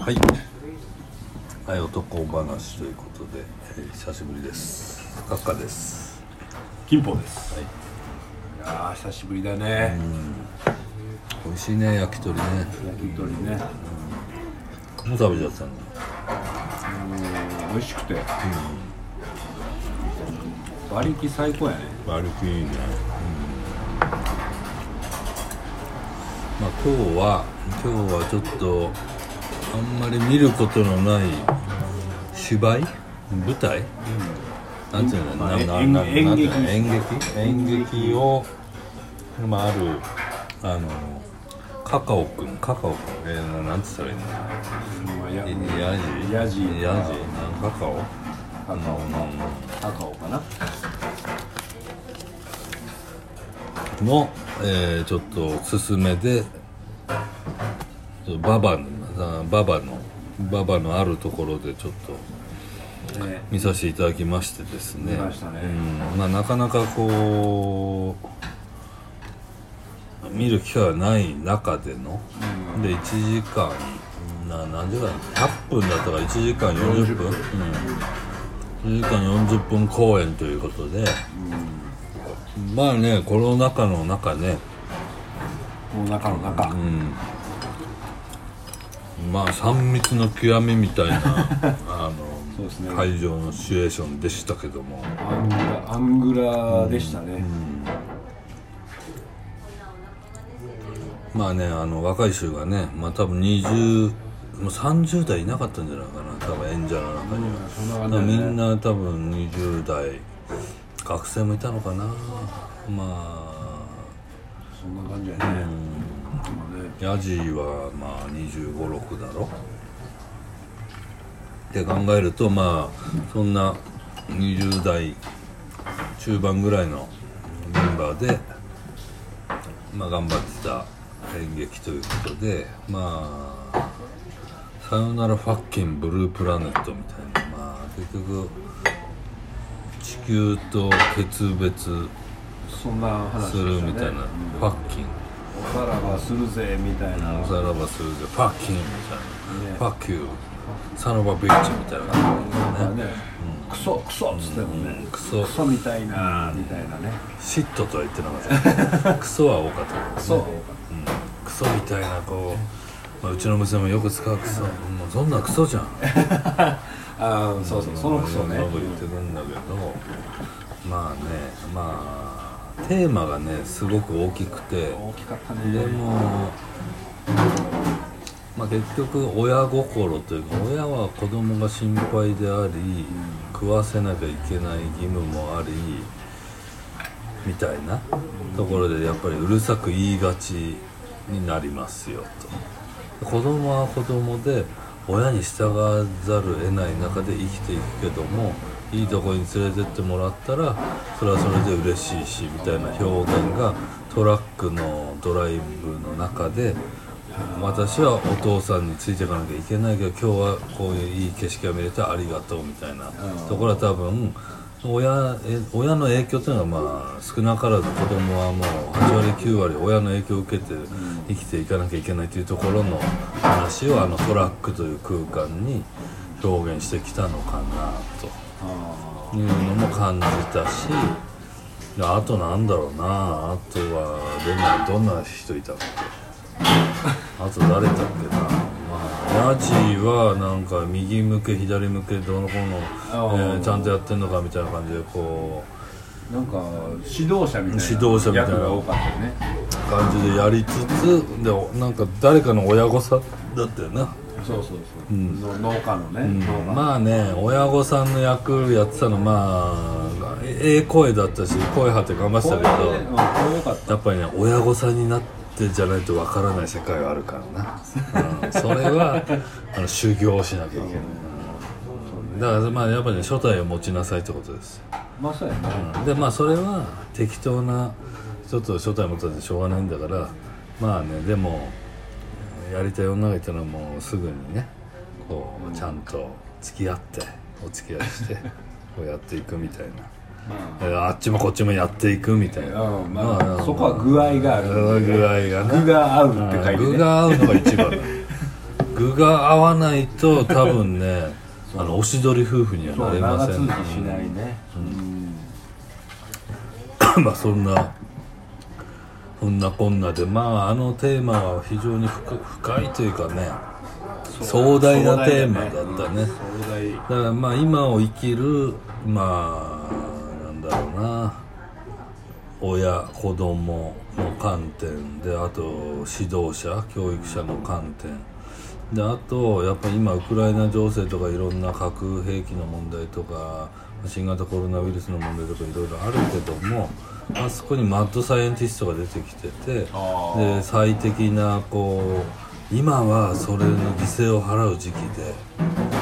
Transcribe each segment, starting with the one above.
はい。はい、男話ということで、えー久しぶりです。カッカです。金峰ですはい。いやー久しぶりだね美味しいね、焼き鳥ね。焼き鳥ねもう食べちゃったの？美味しくて馬力最高やねバルキいいね。まあ、今日は、今日はちょっと。あんまり見ることのない。芝居？舞台？なんていうの、まあなな演ななんていうの？演演劇？演劇を。まあ、ある。あの。カカオくん、カカオくん、えー、なんて言ったらいいの。まあやヤジ？ヤジヤジ？カカオ？カカオのカカオかな？の、えーちょっとおすすめでババのあババのババのあるところでちょっとね。見させていただきましてですね。見ましたね。うん。まあ、なかなかこう見る機会がない中での、で1時間な何時間100分だったから1時間40分。40うん、1時間40分公演ということで、まあねコロナ禍の中ね。この中の中。うんまあ3密の極みみたいな あの、ね。会場のシチュエーションでしたけども。アングラアングラでしたね。まあねあの若い衆がねまあ多分20もう30代いなかったんじゃないかな多分演者の中には、そんなだからみんな多分20代学生もいたのかな。まあ。そんな感じやね。まあねヤジはまあ2 5 6だろ。って考えるとまあそんな20代中盤ぐらいのメンバーで、まあ、頑張ってた演劇ということでまあ「さよならファッキンブループラネット」みたいなまあ結局地球と決別するみたいな、ファッキンおさらばするぜみたいな。おさらばするでファッキンみたいな、ね。ファッキューサノバビッチみたいな。感じなん。かねクソクソっつってもね。クソ。クソみたいなみたいなね。シットとは言ってなかった。クソは多かった。ねクソうん。クソみたいなこう、まあ、うちの娘もよく使うクソ、もうそんなんクソじゃん。ああそうそう。そのクソね。よく言ってくんだけど。まあねまあテーマがねすごく大きくて。大きかったでねも、まあ、結局親心というか親は子供が心配であり食わせなきゃいけない義務もありみたいなところでやっぱりうるさく言いがちになりますよと。子供は子供で親に従わざるを得ない中で生きていくけどもいいとこに連れてってもらったらそれはそれで嬉しいしみたいな表現がトラックのドライブの中で私はお父さんについていかなきゃいけないけど今日はこういういい景色が見れてありがとうみたいなところは多分親え親の影響というのはまあ少なからず子供はもう8割9割親の影響を受けて生きていかなきゃいけないというところの話をあのトラックという空間に表現してきたのかなというのも感じたしであとなんだろうなあとはレナどんな人いたっけ？あと誰だっけな、まあ、ヤジはなんか右向け左向けどうのこうの、えーちゃんとやってんのかみたいな感じでこなんか指導者みたいな指導者みたいな。役が多かったよね。う感じでやりつつでなんか誰かの親御さんだったよな、そうそうそう、の農家のね、農家。まあね親御さんの役やってたのまあえええ声だったし声張って頑張ってたけど、ねうんやっぱりね親御さんになってじゃないとわからない世界があるからな、うん、それは あの修行しなきゃいけない、うん。だからまあやっぱりね初代を持ちなさいってことです、まあそうやね、うん。でまあそれは適当なちょっと初代持ったってしょうがないんだからまあねでもやりたい女がいたらもうすぐにねこうちゃんと付き合ってお付き合いして こうやっていくみたいな。まえーあっちもこっちもやっていくみたいな、うんまあそこは具合がある。具合がね。具が合うって書いてね。具が合うのが一番。だ具具が合わないと多分ね あのおしどり夫婦にはなれません。長続きしないね。うん。まあそんなそんなこんなでまああのテーマは非常に深深いというかね壮大なテーマだったね。壮大だからまあ今を生きるまあなんだろうな。親子供の観点であと指導者教育者の観点。であとやっぱり今ウクライナ情勢とかいろんな核兵器の問題とか新型コロナウイルスの問題とかいろいろあるけどもあそこにマッドサイエンティストが出てきててで最適なこう今はそれの犠牲を払う時期で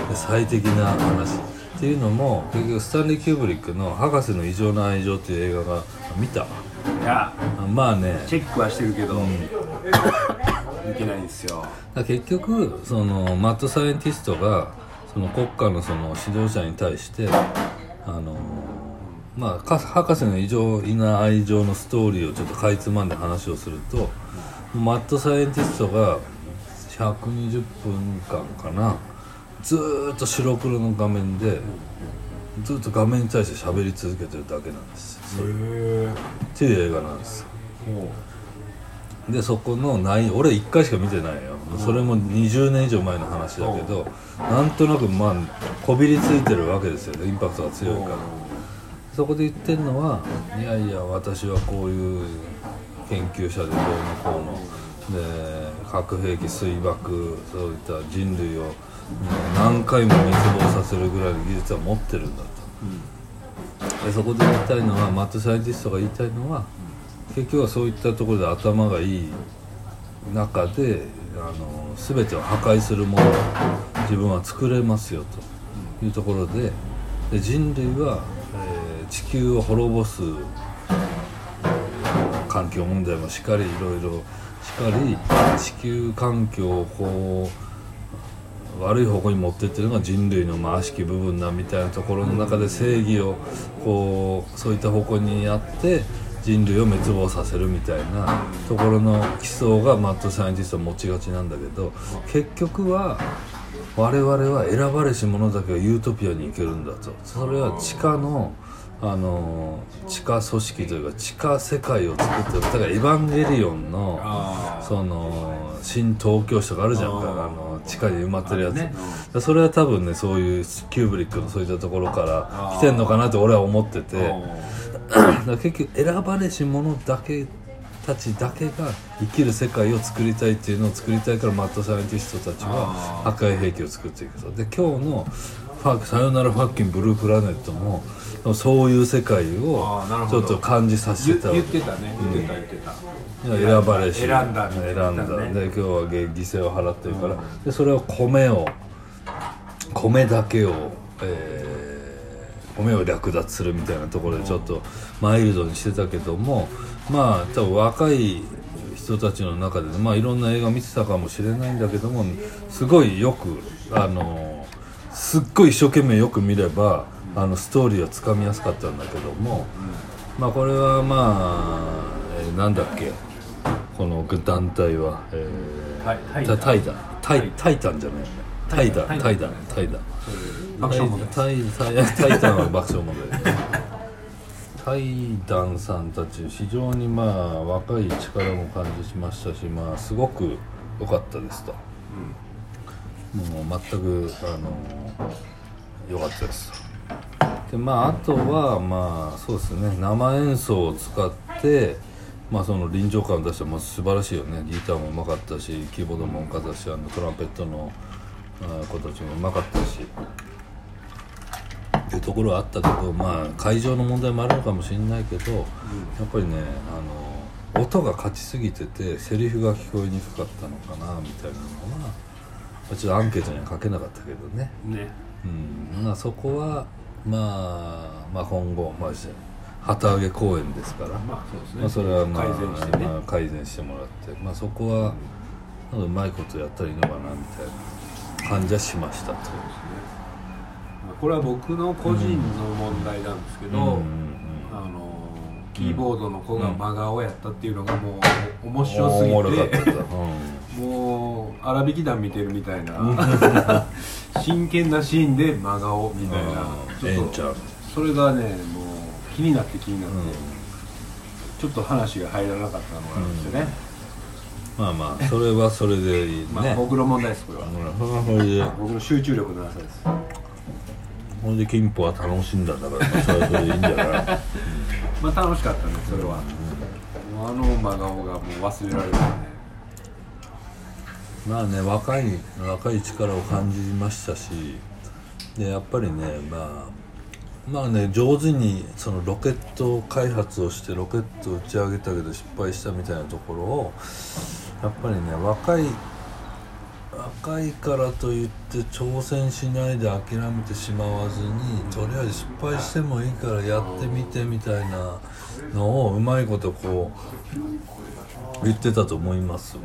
で最適な話っていうのも結局スタンリー・キューブリックの「博士の異常な愛情」っていう映画が見た。いやあまあね。チェックはしてるけど見てないんですよ。結局そのマッドサイエンティストがその国家のその指導者に対してあのまあか博士の異常な愛情のストーリーをちょっとかいつまんで話をするとマッドサイエンティストが120分間かなずーっと白黒の画面でずっと画面に対して喋り続けてるだけなんですへえっていう映画なんですもでそこの内容俺1回しか見てないよ。それも20年以上前の話だけどなんとなくまあこびりついてるわけですよね。インパクトが強いから。そこで言ってるのはいやいや私はこういう研究者でどうのこうの。で核兵器水爆そういった人類を何回も滅亡させるぐらいの技術は持ってるんだと。でそこで言いたいのはマットサイエンティストが言いたいのは結局はそういったところで頭がいい中であの全てを破壊するものを自分は作れますよというところでで人類は、えー地球を滅ぼす環境問題もしっかりいろいろしっかり地球環境をこう悪い方向に持っていってるのが人類のまあ悪しき部分だみたいなところの中で正義をこうそういった方向にやって人類を滅亡させるみたいなところの基礎がマッドサイエンティストは持ちがちなんだけど結局は我々は選ばれし者だけがユートピアに行けるんだと。それは地下のあの地下組織というか地下世界を作ってる。だからエヴァンゲリオンのあその新東京市とかあるじゃん。かあの地下に埋まってるやつ、ね。でそれは多分ねそういうキューブリックのそういったところから来てんのかなって俺は思ってて。結局選ばれし者だけたちだけが生きる世界を作りたいっていうのを作りたいからマッドサイエンティストたちはあ破壊兵器を作っていくと。で今日のファ「さよならファッキンブループラネットも」そういう世界をちょっと感じさせ言てた言ってたね。言ってた言ってた選ばれし選んだみたいな選んだで今日は犠牲を払ってるから、でそれを米を米だけを、えー米を略奪するみたいなところでちょっとマイルドにしてたけどもまあ多分若い人たちの中でねまあいろんな映画見てたかもしれないんだけどもすごいよくあのすっごい一生懸命よく見ればあのストーリーはつかみやすかったんだけども、まあこれはまあ、えーなんだっけ？この団体は、えー、タイタイタイタンタイタイタンじゃない。タイタンタイタンタイタン爆笑問題タイタイタイタンは爆笑問題タイタンさんたち非常にまあ若い力も感じしましたしまあすごく良かったですと、もう全くあの良かったです。でまああとはまあそうですね。生演奏を使ってまあその臨場感を出したまあ素晴らしいよね。ギターもうまかったしキーボードもうまかったしあのトランペットのあ子たちもうまかったし。っていうところはあったけどまあ会場の問題もあるのかもしれないけど、やっぱりねあの音が勝ちすぎててセリフが聞こえにくかったのかなみたいなのはまあちょっとアンケートには書けなかったけどね。ね。うん。まあそこはまあまあ今後まあ旗揚げ公演ですから、まあそうですね。まあ、それはまあ改善してね。まあ改善してもらって、まあ、そこはなんかうまいことやったらいいのかなみたいな感じはしましたと。まあこれは僕の個人の問題なんですけど、うんうんあのキーボードの子が真顔やったっていうのがもう面白すぎて、うん。もう荒引き団見てるみたいな 真剣なシーンで真顔みたいな。うん。ちょっとそれがねもう気になって気になって、うん。ちょっと話が入らなかったのがあるんですよね、まあまあそれはそれでいいね、まあ僕の問題ですこれは、うん。それで。僕の集中力のなさです。ほんで金峰は楽しんだんだから、まあ、それはそれでいいんじゃない？まあ楽しかったねそれは、あの真顔がもう忘れられないねまあね若い若い力を感じましたしでやっぱりねまあまあね上手にそのロケット開発をしてロケット打ち上げたけど失敗したみたいなところをやっぱりね若い若いからといって挑戦しないで諦めてしまわずにとりあえず失敗してもいいからやってみてみたいなのをうまいことこう言ってたと思いますわ。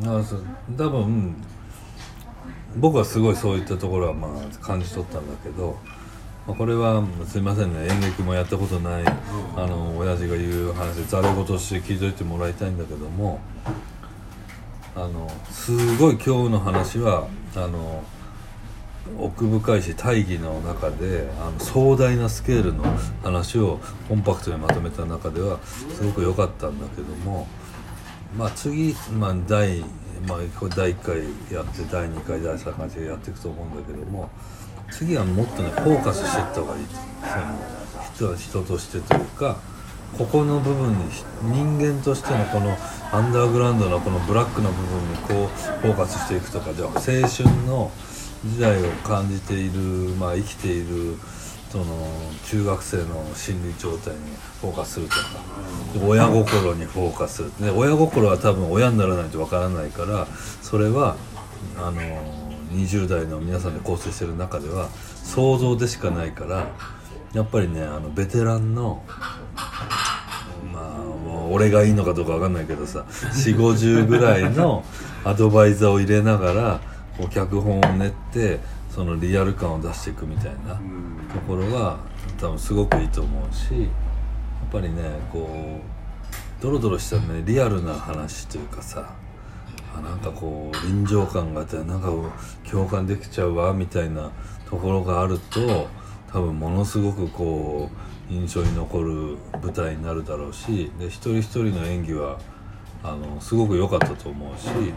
だから多分僕はすごいそういったところはまあ感じ取ったんだけど、これはすいませんね。演劇もやったことない、あの親父が言う話でざれ言として聞いといてもらいたいんだけどもあのすごい今日の話はあの奥深いし大義の中であの壮大なスケールの話をコンパクトにまとめた中ではすごく良かったんだけどもまあ次、まあ、第、まあ、これ第1回やって第2回第3回でやっていくと思うんだけども次はもっとねフォーカスしていった方がいいその人人としてというかここの部分に人間としてのこのアンダーグラウンドのこのブラックの部分にこうフォーカスしていくとかじゃあ青春の時代を感じている、まあ、生きているその中学生の心理状態にフォーカスするとか。親心にフォーカスする。で親心は多分親にならないとわからないからそれはあの20代の皆さんで構成してる中では想像でしかないからやっぱりねあのベテランのまあもう俺がいいのかどうかわかんないけどさ4 5 0ぐらいの アドバイザーを入れながらこう脚本を練ってそのリアル感を出していくみたいなうん。ところが多分すごくいいと思うしやっぱりねこうドロドロしたねリアルな話というかさあなんかこう臨場感があってなんか共感できちゃうわみたいなところがあると多分ものすごくこう印象に残る舞台になるだろうしで一人一人の演技はあのすごく良かったと思うし、そうですね。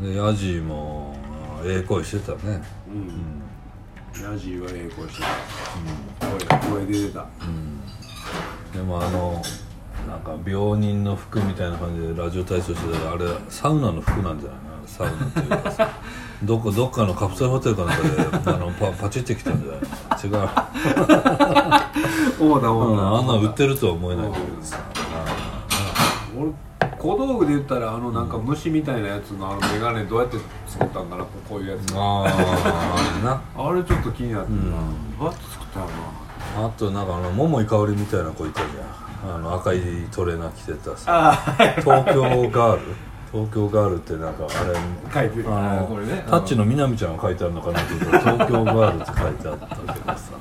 うん、でヤジもええ声してたね。うん、ヤジーはええ声してた、声声出てた。うん、でもあのなんか病人の服みたいな感じでラジオ体操してたらあれサウナの服なんじゃないの？サウナというかさ。どっかどっかのカプセルホテルかなんかであのパパチってきたんじゃない？違う、思ったうん、思った、あんな売ってるとは思えないけどさ。俺小道具で言ったらあのなんか虫みたいなやつのあの眼鏡どうやって作ったんかな？こういうやつああな。あれちょっと気になってるな、うん。どうやって作ったのかあとなんかあの桃井かおりみたいな子いたじゃんあの赤いトレーナー着てたさ。東京ガール？東京ガールってなんかあれ？書いてる。あのこれね。タッチのみなみちゃんが書いてあるのかなと思ったら東京ガールって書いてあった。けどさ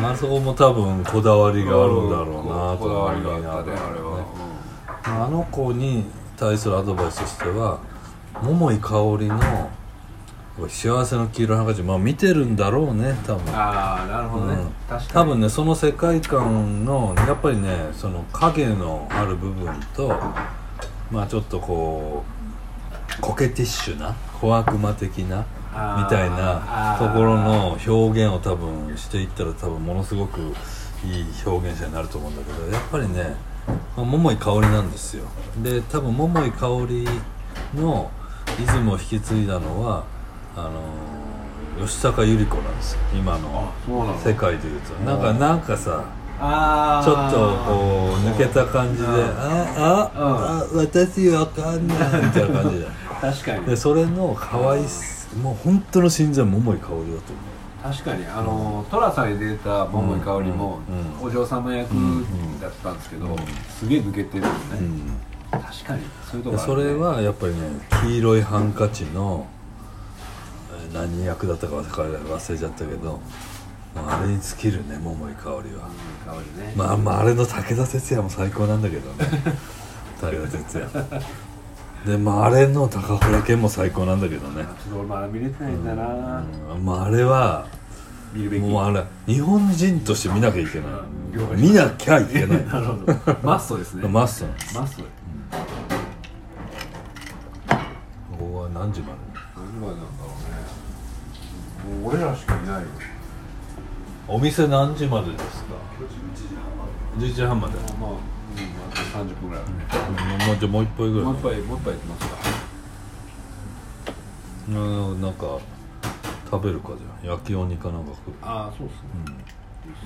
まああそこも多分こだわりがあるんだろうなと思いながらね。あの子に対するアドバイスとしては桃井かおりの幸せの黄色いハンカチまあ見てるんだろうね多分。ああなるほどね、うん。確かに。多分ねその世界観のやっぱりねその影のある部分とまあちょっとこうコケティッシュな小悪魔的なみたいなところの表現を多分していったら多分ものすごくいい表現者になると思うんだけどやっぱりね、まあ、桃井かおりなんですよ。で多分桃井かおりのイズムを引き継いだのはあの吉高由里子なんですよ。今の世界でいうと。なんかなんかさあちょっとこう抜けた感じで「あああ私わかんない」みたいな感じじゃん。確かに。でそれの可愛すもう本当の心臓は桃井かおりだと思確かに。あの寅さんに出た桃井かおりも、うんお嬢様役だったんですけど、うんすげえ抜けてるよね、う、うん。確かに。そういうとこね、それはやっぱりね黄色いハンカチのえー何役だったか忘れちゃったけどまああれに尽きるね桃井かおりは。香りね、まあまああれの武田鉄矢も最高なんだけどね。大河哲也でまああれの高倉健も最高なんだけどね、ちょっと俺まだ見れてないんだな、うん。まあ、あれは見るべき。もうあれ日本人として見なきゃいけない。見なきゃいけない。なるほど。マストですね。マストなんですマストここは何時まで？何枚なんだろう俺らしかいないよ。お店何時までですか？11時半まで。まあ、うん、あと30分ぐらい。あるねもうじゃあもう一杯ぐらい。もう一杯もう一杯いきますか。うんなんか食べるかじゃあ焼きお肉かなんか食う。ああそうっす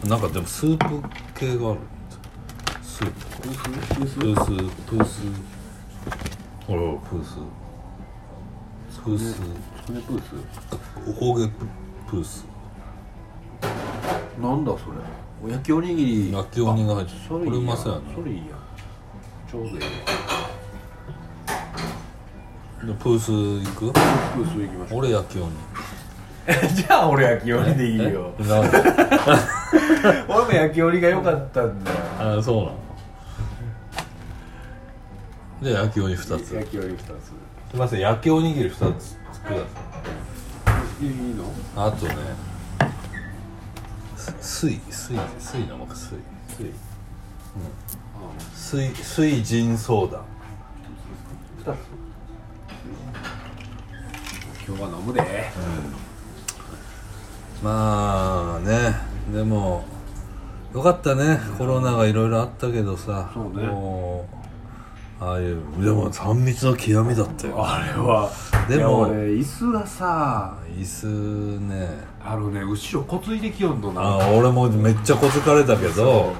ね、なんかでもスープ系がある。スープ。プースプースプースプースほらプースプース。つくねプース？おこげプース。なんだそれ？焼きおにぎり。焼きおにぎりが入ってる。これうまそうやなそれいいや。ちょうどいいでプース行く？プース行きましょう。俺焼きおに じゃあ俺焼きおにでいいよ。え？なんで？俺も焼きおにが良かったんだ。よあそうなの。じゃあ焼きおに2つ。す焼きおに2ついません焼きおにぎり2つくださいいいの？あとねす水水水の僕水。水。水水ジンソーダ2つ。今日は飲むで。まあねでもよかったね。コロナがいろいろあったけどさ。そうね。もうああいうでも3密の極みだったよ。あれは。でも俺椅子がさ椅子ね。あのね後ろこついてきよんとな。あ俺もめっちゃこつかれたけど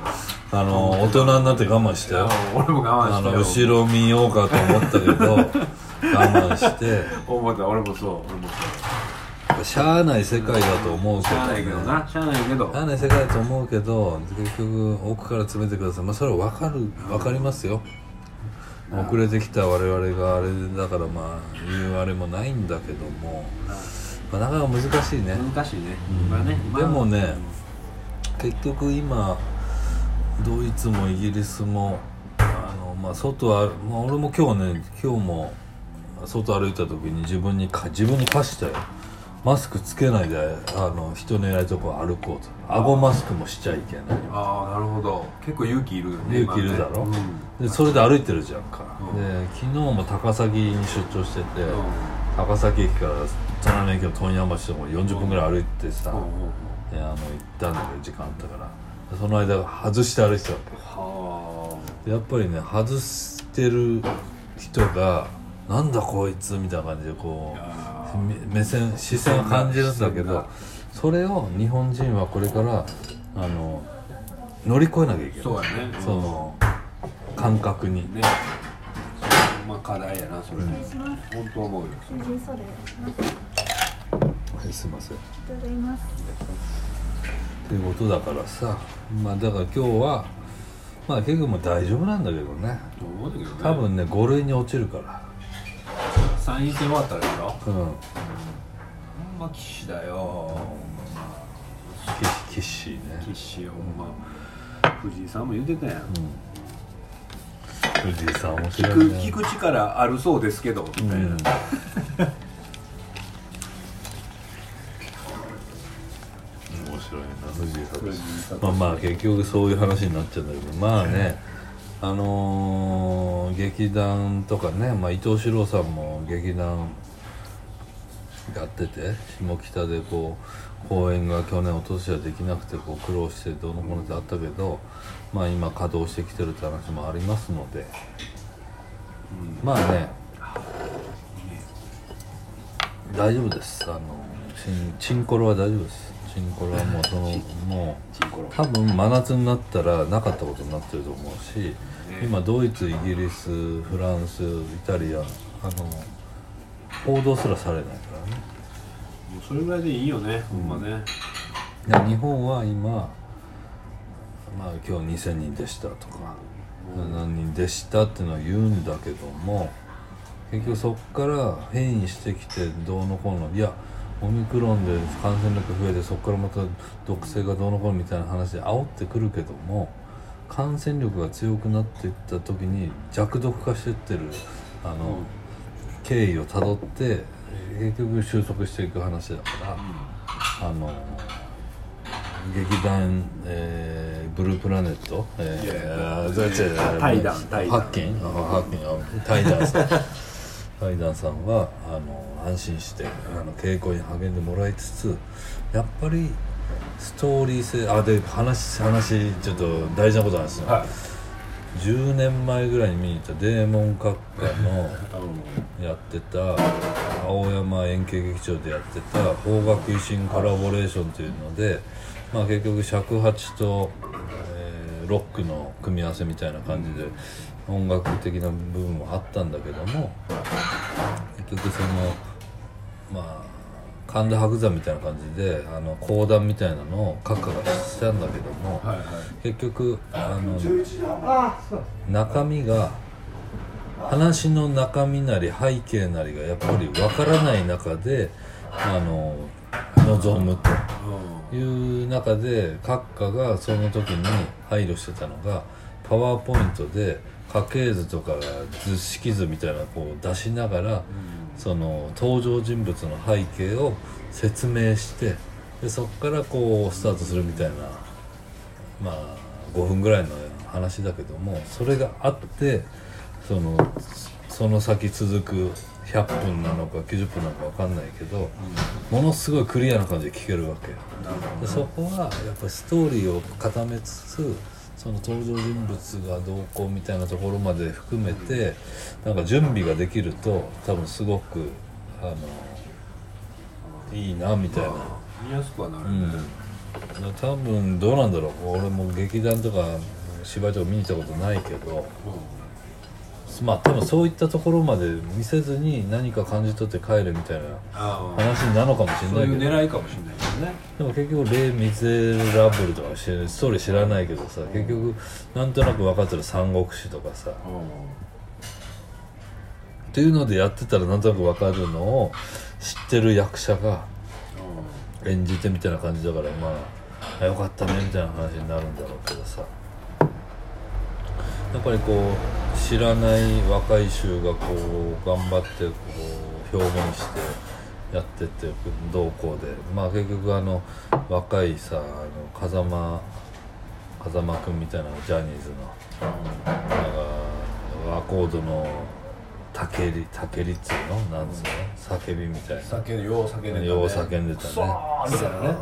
あの大人になって我慢したよあ俺も我あ慢したよ。の後ろ見ようかと思ったけど 我慢して。思った。俺もそう。俺もそう。しゃあない世界だと思うけど、しゃあないけどな。しゃあないけど。しゃあない世界だと思うけど結局奥から詰めてください。まあそれは分かる分かりますよ遅れてきた我々があれだからまあ言うあれもないんだけども、まあ、なかなか難しいね。難しいね。今ね今でもね結局今ドイツもイギリスもあの、まあ、外は、まあ、俺も今日ね今日も外歩いた時に自分にか自分に課したよマスクつけないであの人のいないとこ歩こうと。顎マスクもしちゃいけない。ああなるほど。結構勇気いるよね勇気いるだろ、今ね。でそれで歩いてるじゃんか、うん。で昨日も高崎に出張してて、うん。高崎駅から隣の駅の問屋橋とか40分ぐらい歩いてさ、うんうんうん。であの行ったんだけど時間あったから。でその間外して歩いてたわはけでやっぱりね外してる人がなんだこいつみたいな感じでこあうめ目線視線を感じるんだけどそれを日本人はこれからあの乗り越えなきゃいけない。そうやね。その感覚に。ね。まあ課題やなそれ、失礼します。本当思うよ。はいすいません。いただきます。ということだからさまあだから今日はまあ結局もう大丈夫なんだけどね。と思うんだけどね。多分ね5類に落ちるから参院選終わったでしょうん。ほんま岸だよ。き岸ね。岸よほんま。藤井さんも言ってたやん。藤井さん面聞白いね。く聞く力あるそうですけどみたいな、うん。面白いな藤井さん。まあまあ結局そういう話になっちゃうんだけどまあねあのー劇団とかね、まあ、伊藤四郎さんも劇団やってて下北でこう公演が去年おととしはできなくてこう苦労してどうのこうのってあったけど、まあ、今稼働してきてるって話もありますので、まあね。大丈夫です。あのチンコロは大丈夫ですチンコロはもうそのもう多分真夏になったらなかったことになってると思うし、今ドイツイギリスフランスイタリアあの報道すらされないからね。もうそれぐらいでいいよね、ほんまね。で日本は今まあ今日2000人でしたとか、何人でしたっていうのは言うんだけども結局そこから変異してきてどうのこうのいやオミクロンで感染力増えてそこからまた毒性がどうのこうのみたいな話で煽ってくるけども感染力が強くなっていった時に弱毒化してってるあの、経緯をたどって結局収束していく話だから、あの劇団、えーブループラネット、えー、いやいやあー違う。違う違う対談対談ハッキン？あハッキンあ対談さん 対談さんはあの安心してあの稽古に励んでもらいつつやっぱりストーリー性あで話話ちょっと大事なことなんですよ、はい。10年前ぐらいに見に行ったデーモン閣下の やってた青山円形劇場でやってた邦楽維新コラボレーションというので、まあ、結局尺八と、えーロックの組み合わせみたいな感じで音楽的な部分もあったんだけども結局そのまあ神田伯山みたいな感じであの講談みたいなのを閣下がしたんだけども、はいはい。結局あの中身が話の中身なり背景なりがやっぱりわからない中であの望むという中で閣下がその時に配慮してたのがパワーポイントで家系図とか図式図みたいなこう出しながら、その登場人物の背景を説明してでそこからこうスタートするみたいなまあ5分ぐらいの話だけどもそれがあってそのその先続く100分なのか90分なのか分かんないけど、ものすごいクリアな感じで聞けるわけよ。でそこはやっぱりストーリーを固めつつその登場人物がどうこうみたいなところまで含めてなんか準備ができると多分すごくあのいいなみたいな。見やすくはなるうん。ね、多分どうなんだろう。俺も劇団とか芝居とか見に行ったことないけどまあ多分そういったところまで見せずに何か感じ取って帰るみたいな話なのかもしれそういうないけど狙いかもしれないですね。でも結局「レイ・ミゼラブル」とかストーリー知らないけどさ結局なんとなく分かってる「三国志」とかさ。っていうのでやってたらなんとなく分かるのを知ってる役者が演じてみたいな感じだからまああよかったねみたいな話になるんだろうけどさやっぱりこう知らない若い衆がこう頑張ってこう表現してやってってどうこうでまあ結局あの若いさあの風間風間君みたいなジャニーズのなんかアコードのたけりたけりっつうの？なんつうの？叫びみたいな。酒よう叫んでたね。よう叫んでたね。そうみたいなね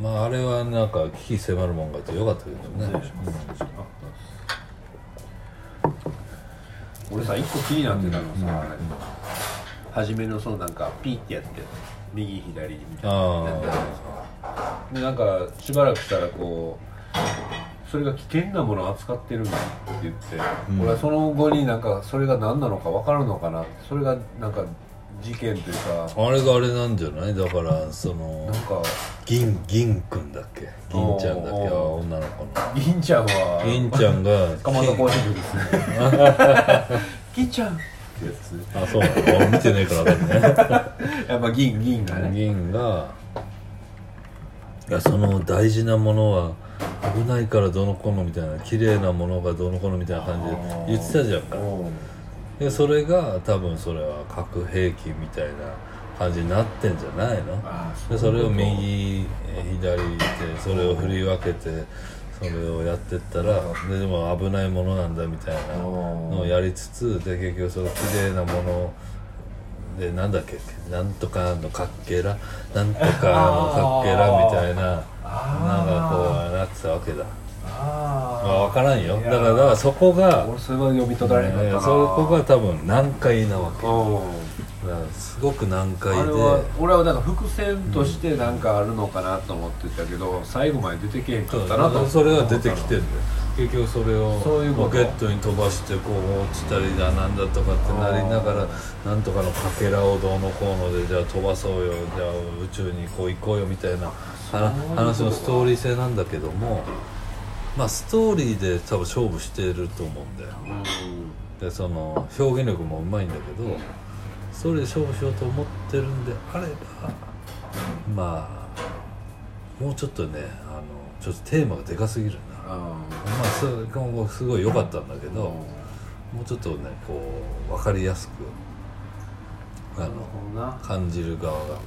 まああれはなんか危機迫るもんがいてよかったけどね、俺さ一個気になってたのさ、初めのそのなんかピーってやって右左みたいな。あやったじゃないですかでなんかしばらくしたらこうそれが危険なものを扱ってるんだって言って、うん。俺はその後になんかそれが何なのか分かるのかなってそれがなんか事件というか。あれがあれなんじゃない？だからそのなんか銀銀くんだっけ？銀ちゃんだっけ？おー。あ女の子の。銀ちゃんは？銀ちゃんがかまど行進曲ですね。銀ちゃん。ってやつ。ですねあそうなの？俺見てねえから分ね。やっぱ銀銀がね。銀がいやその大事なものは危ないからどうのこうのみたいな綺麗なものがどうのこうのみたいな感じで言ってたじゃんか。う。んでそれが多分それは核兵器みたいな感じになってんじゃないの？あでそれを右えー左でそれを振り分けてそれをやってったらででも危ないものなんだみたいなのをやりつつで結局その綺麗なものでなんだっけ？なんとかのかっけら？なんとかのかっけらみたいななんかこうなってたわけだ。あまあ分からんよ。だからだからそこが俺それは読み取られなかったなそこが多分難解なわけすごく難解で。あれは俺はなんか伏線としてなんかあるのかなと思ってたけど、最後まで出てけへんかったなと。それが出てきてるんだよ。結局それをそういうことロケットに飛ばしてこう落ちたりだなんだとかってなりながらなんとかのかけらをどうのこうのでじゃあ飛ばそうよ。じゃあ宇宙にこう行こうよみたいな話話のストーリー性なんだけどもまあストーリーで多分勝負してると思うんだよ。でその表現力もうまいんだけどストーリーで勝負しようと思ってるんであればまあもうちょっとねあのちょっとテーマがでかすぎるな。まあす今後すごい良かったんだけど、もうちょっとねこう分かりやすくあのな感じる側が。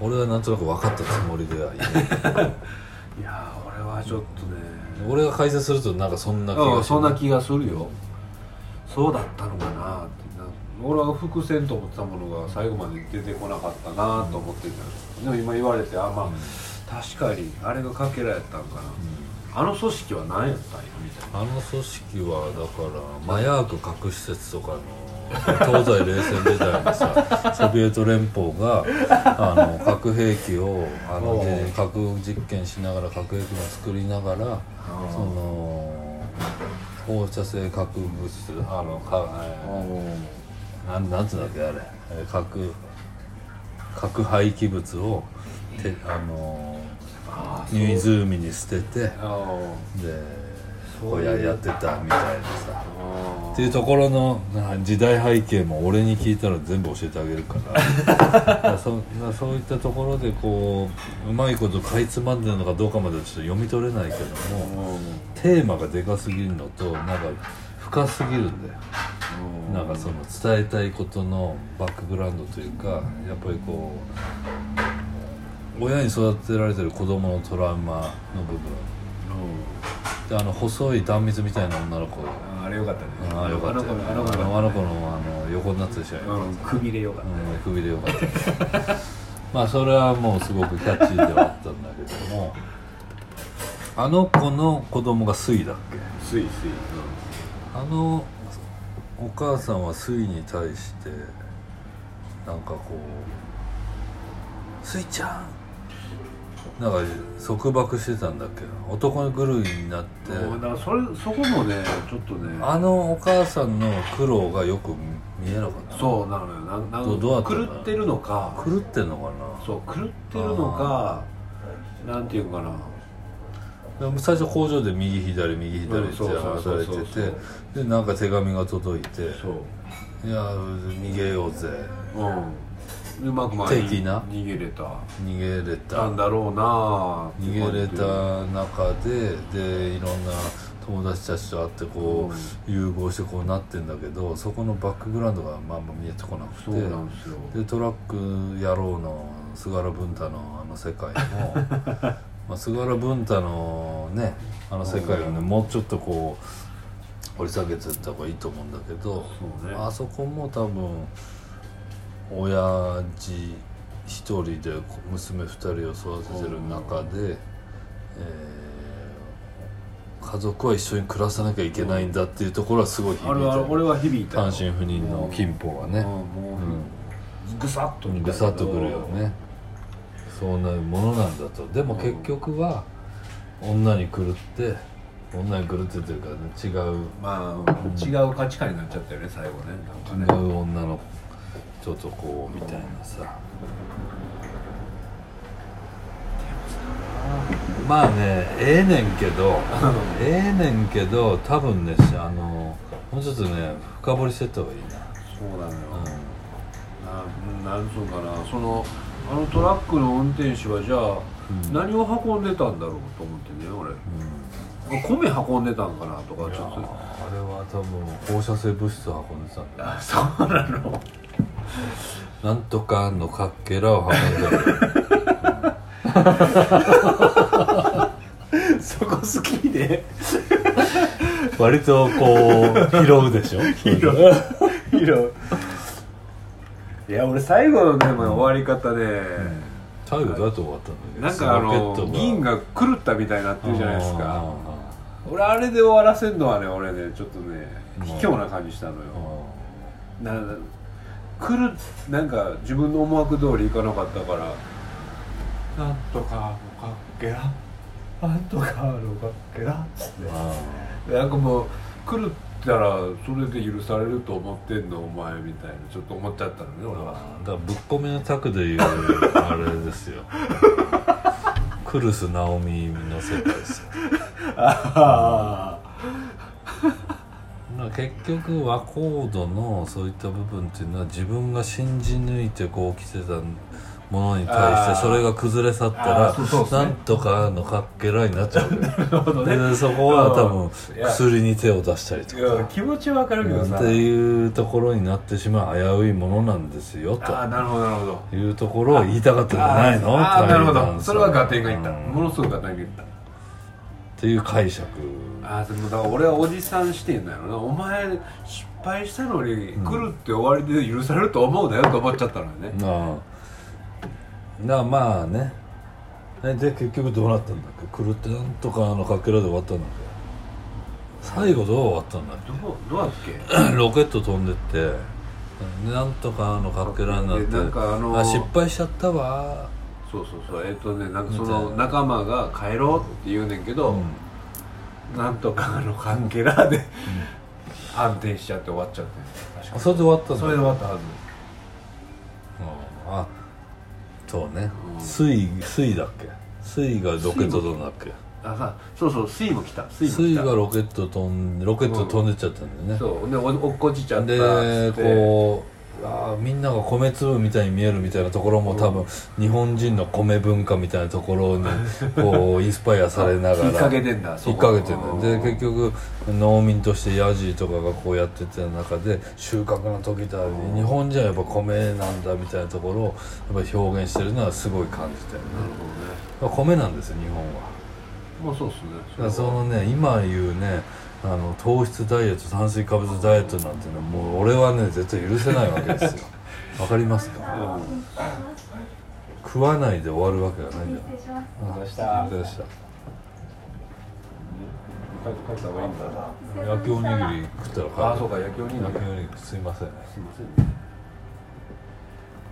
俺はなんとなく分かったつもりではいる いやー俺はちょっとね。俺が解説するとなんかそんな気うんがそんな気がするよ。そうだったのかな俺は伏線と思ってたものが最後まで出てこなかったなと思ってたでも今言われてあまあ、確かにあれがかけらやったんかな、あの組織は何やったんやみたいな。あの組織はだから麻薬核施設とかの東西冷戦時代にさ ソビエト連邦があの核兵器をあの核実験しながら核兵器も作りながらその放射性核物質あのかなんなんつうんだっけあれ。えー核核廃棄物をてあのあ湖に捨ててあでこうややってたみたいなさ。あっていうところのな時代背景も俺に聞いたら全部教えてあげるから。そなそういったところでこううまいことかいつまんでるのかどうかまではちょっと読み取れないけどもテーマがでかすぎるのとなんか深すぎるんだよなんかその伝えたいことのバックグラウンドというかやっぱりこう親に育てられてる子供のトラウマの部分。であの細い断蜜みたいな女の子。ああれよかったね。ああよかったよ。あの子のあの子あののあの横になってたでしょ、うん首でよかった。うん、首でよかった。まあそれはもうすごくキャッチーではあったんだけどもあの子の子供がスイだっけ？スイスイ。あのお母さんはスイに対してなんかこう「スイちゃん!」なんか束縛してたんだっけ男狂いになって。うんだからそれそこもねちょっとね。あのお母さんの苦労がよく見えなかった。そうなのよ。なんなんどうどう狂ってるのか。狂ってんのかな？そう狂ってるのかなんていうかな最初工場で右左右左って話されててでなんか手紙が届いてそう「いや逃げようぜ。うん。うまくまあ的な？逃げれた。逃げれた。たんだろうな逃げれた中ででいろんな友達たちと会ってこう、融合してこうなってんだけどそこのバックグラウンドがまあまあ見えてこなくてでトラック野郎の菅原文太のあの世界も まあ菅原文太のねあの世界をねもうちょっとこう掘り下げてった方がいいと思うんだけどね。あそこも多分親父一人で娘二人を育ててる中で、えー家族は一緒に暮らさなきゃいけないんだっていうところはすごい響いたあれは俺は響いたよ。単身赴任の金峰はね、ぐさっとぐさっとくるよねそうなるものなんだと。でも結局は女に狂って女に狂ってというか、ね、違う。まあ違う価値観になっちゃったよね最後ね。違なんかね。う女のちょっとこうみたいなさ。まあねええねんけどええねんけど多分ねあのもうちょっとね深掘りしてった方がいいな。そうなのよ。ななんつうかなそのあのトラックの運転手はじゃあ、うん。何を運んでたんだろうと思ってね俺。うん、米運んでたんかなとかちょっと。あれは多分放射性物質を運んでたんだよ。あそうなの。なんとかのかっけらを運んでる。そこ好きで。割とこう拾うでしょ。拾う。拾ういや俺最後のでも終わり方で、最後どうやって終わったんだなんかあのそロケット銀が狂ったみたいになってるじゃないですか。あ俺あれで終わらせるのはね俺ねちょっとねうん。卑怯な感じしたのよ。ーあな来るなんか自分の思惑通りいかなかったから。なんとかのかっけら？なんとかのかっけら？っつって。なんかもう来るったらそれで許されると思ってんのお前みたいなちょっと思っちゃったのね俺は。ーだからぶっ込みのタクでいう あれですよ。クルス直美の世界ですよ。あまあ結局和コードのそういった部分っていうのは自分が信じ抜いてこう来てたものに対してそれが崩れ去ったあらなんとかのかっけらになっちゃう。でそこは多分薬に手を出したりとか。気持ちはわかるけどさ。っていうところになってしまう危ういものなんですよああなるほどなるほど。というところを言いたかったんじゃないの？ああなるほど。それは合点がいった。うん。ものすごく合点がいった。っていう解釈。ああでもだから俺はおじさん視点だよな。お前失敗したのに来るって終わりで許されると思うなよと思っちゃったのよね、ああだからまあね。えで結局どうなったんだっけ？狂ってなんとかあのかけらで終わったんだっけ最後どう終わったんだっどうどうだっけ？け ロケット飛んでって。なんとかあのかけらになって。でなんかあのあ失敗しちゃったわ。そうそうそう。えっ、とねなんかそのな。仲間が帰ろうって言うねんけど、うん。なんとかあのカンケラで、安定しちゃって終わっちゃってそれで終わったそれで終わったはずそうね。うん。水水だっけ？水がロケット飛んだっけ？あさそうそう水も来た。水も水来た。がロケット飛んロケット飛んでっちゃったんだよね、そう。でお落っこちちゃったっでこうあーみんなが米粒みたいに見えるみたいなところも多分日本人の米文化みたいなところに こうインスパイアされながら。引っ掛けてんだ引っ掛けてんだで結局農民としてヤジーとかがこうやってた中で収穫の時だ日本人はやっぱ米なんだみたいなところをやっぱり表現してるのはすごい感じたよねなるほどね。まあ米なんですよ日本はまあそうっすね。だからそのね今言うねあの糖質ダイエット炭水化物ダイエットなんていうのはもう俺はね絶対許せないわけですよ。わかりますか？うん。食わないで終わるわけがないんだよ。どうした？どうした？帰った方がいいんだ焼きおにぎり食ったら帰る。ああそうか焼きおにぎり。焼きおにぎりすいませんすいませんね。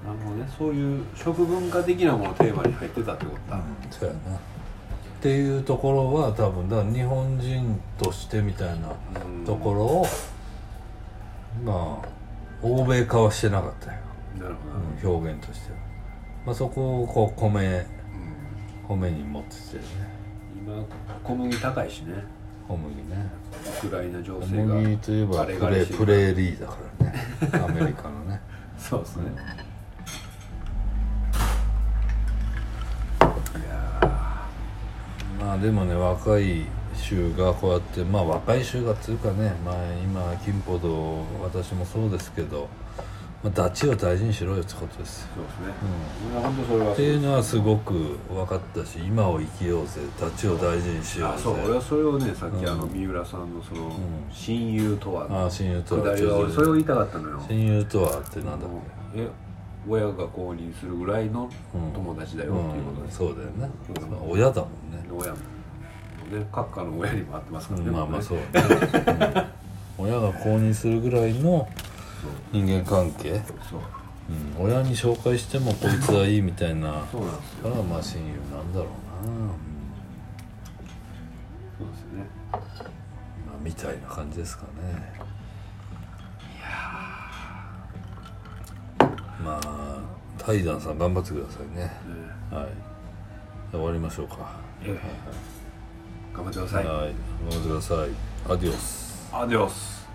なるほどねそういう食文化的なものテーマに入ってたってことだ、そうやなっていうところは多分だ日本人としてみたいなところをまあ欧米化はしてなかったよ、なるほど、うん表現としては、まあ、そこをこう米うん。米に持ってきてるね。今小麦高いしね。小麦ね。ウクライナ情小勢が麦といえばプレプレーリーだからね。アメリカのね。そうですね、まあでもね若い州がこうやってまあ若い州がっていうかねまあ今金歩道私もそうですけど、まあ、ダチを大事にしろよってことです。よそうですね、うん、本当それはっていうのはすごく分かったし今を生きようぜダチを大事にしようぜ。あそう俺はそれをねさっきうん。あの三浦さんのその、ん。親友とはああ親友とはそれを言いたかったのよ。親友とはってなんだっえ親が公認するぐらいのうん。友達だけよっていうことうん。です、そうだよね、親だもんね。親もね閣下の親にも会ってますからね、まあまあそうね、うん。親が公認するぐらいの人間関係、そう。うん、親に紹介してもこいつはいいみたいな。そうなんですよ。からまあ親友なんだろうな、そうですね。まあ、みたいな感じですかねまあタイ泰ンさん頑張ってくださいね、えー、はい。終わりましょうか、えー、はい、頑張ってください。はい。頑張ってください。アディオス。アディオス。